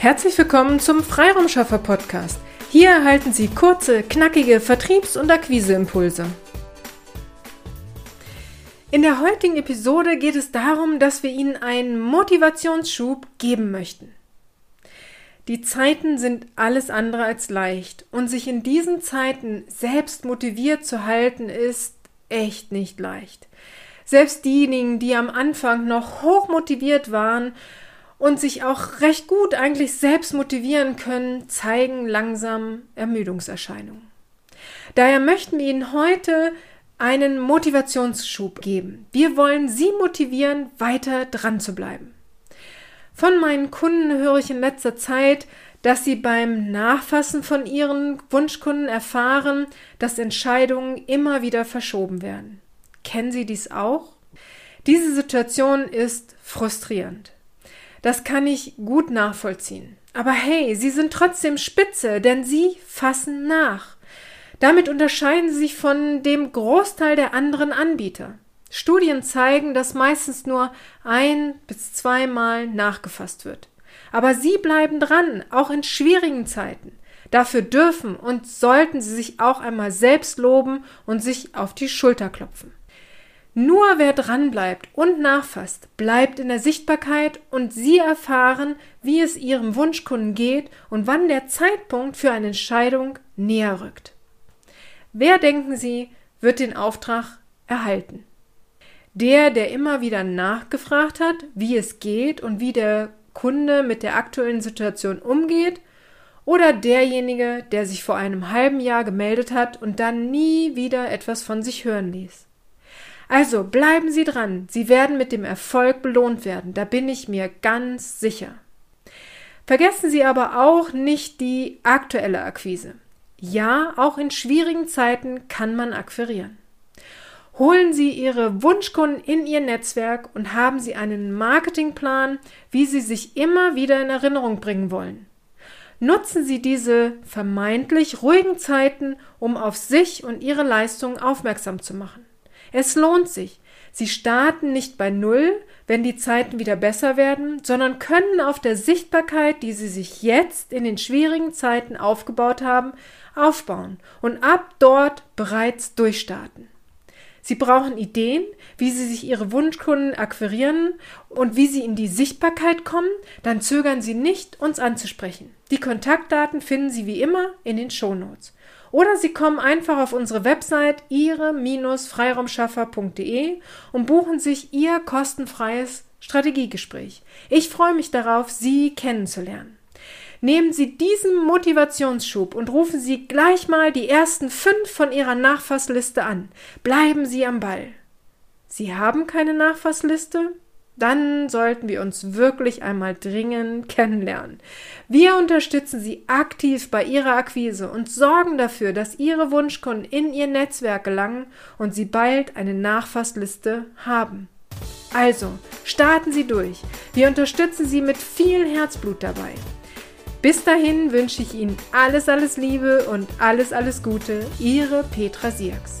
Herzlich willkommen zum Freiraumschaffer Podcast. Hier erhalten Sie kurze, knackige Vertriebs- und Akquiseimpulse. In der heutigen Episode geht es darum, dass wir Ihnen einen Motivationsschub geben möchten. Die Zeiten sind alles andere als leicht und sich in diesen Zeiten selbst motiviert zu halten ist echt nicht leicht. Selbst diejenigen, die am Anfang noch hoch motiviert waren und sich auch recht gut eigentlich selbst motivieren können, zeigen langsam Ermüdungserscheinungen. Daher möchten wir Ihnen heute einen Motivationsschub geben. Wir wollen Sie motivieren, weiter dran zu bleiben. Von meinen Kunden höre ich in letzter Zeit, dass sie beim Nachfassen von ihren Wunschkunden erfahren, dass Entscheidungen immer wieder verschoben werden. Kennen Sie dies auch? Diese Situation ist frustrierend. Das kann ich gut nachvollziehen. Aber hey, sie sind trotzdem spitze, denn sie fassen nach. Damit unterscheiden sie sich von dem Großteil der anderen Anbieter. Studien zeigen, dass meistens nur ein bis zweimal nachgefasst wird. Aber sie bleiben dran, auch in schwierigen Zeiten. Dafür dürfen und sollten sie sich auch einmal selbst loben und sich auf die Schulter klopfen. Nur wer dranbleibt und nachfasst, bleibt in der Sichtbarkeit und Sie erfahren, wie es Ihrem Wunschkunden geht und wann der Zeitpunkt für eine Entscheidung näher rückt. Wer denken Sie, wird den Auftrag erhalten? Der, der immer wieder nachgefragt hat, wie es geht und wie der Kunde mit der aktuellen Situation umgeht, oder derjenige, der sich vor einem halben Jahr gemeldet hat und dann nie wieder etwas von sich hören ließ? Also bleiben Sie dran, Sie werden mit dem Erfolg belohnt werden, da bin ich mir ganz sicher. Vergessen Sie aber auch nicht die aktuelle Akquise. Ja, auch in schwierigen Zeiten kann man akquirieren. Holen Sie Ihre Wunschkunden in Ihr Netzwerk und haben Sie einen Marketingplan, wie Sie sich immer wieder in Erinnerung bringen wollen. Nutzen Sie diese vermeintlich ruhigen Zeiten, um auf sich und Ihre Leistungen aufmerksam zu machen. Es lohnt sich. Sie starten nicht bei Null, wenn die Zeiten wieder besser werden, sondern können auf der Sichtbarkeit, die sie sich jetzt in den schwierigen Zeiten aufgebaut haben, aufbauen und ab dort bereits durchstarten. Sie brauchen Ideen, wie Sie sich Ihre Wunschkunden akquirieren und wie Sie in die Sichtbarkeit kommen, dann zögern Sie nicht, uns anzusprechen. Die Kontaktdaten finden Sie wie immer in den Shownotes. Oder Sie kommen einfach auf unsere Website ihre-freiraumschaffer.de und buchen sich Ihr kostenfreies Strategiegespräch. Ich freue mich darauf, Sie kennenzulernen. Nehmen Sie diesen Motivationsschub und rufen Sie gleich mal die ersten fünf von Ihrer Nachfassliste an. Bleiben Sie am Ball. Sie haben keine Nachfassliste? Dann sollten wir uns wirklich einmal dringend kennenlernen. Wir unterstützen Sie aktiv bei Ihrer Akquise und sorgen dafür, dass Ihre Wunschkunden in Ihr Netzwerk gelangen und Sie bald eine Nachfassliste haben. Also, starten Sie durch. Wir unterstützen Sie mit viel Herzblut dabei. Bis dahin wünsche ich Ihnen alles, alles Liebe und alles, alles Gute. Ihre Petra Sierks.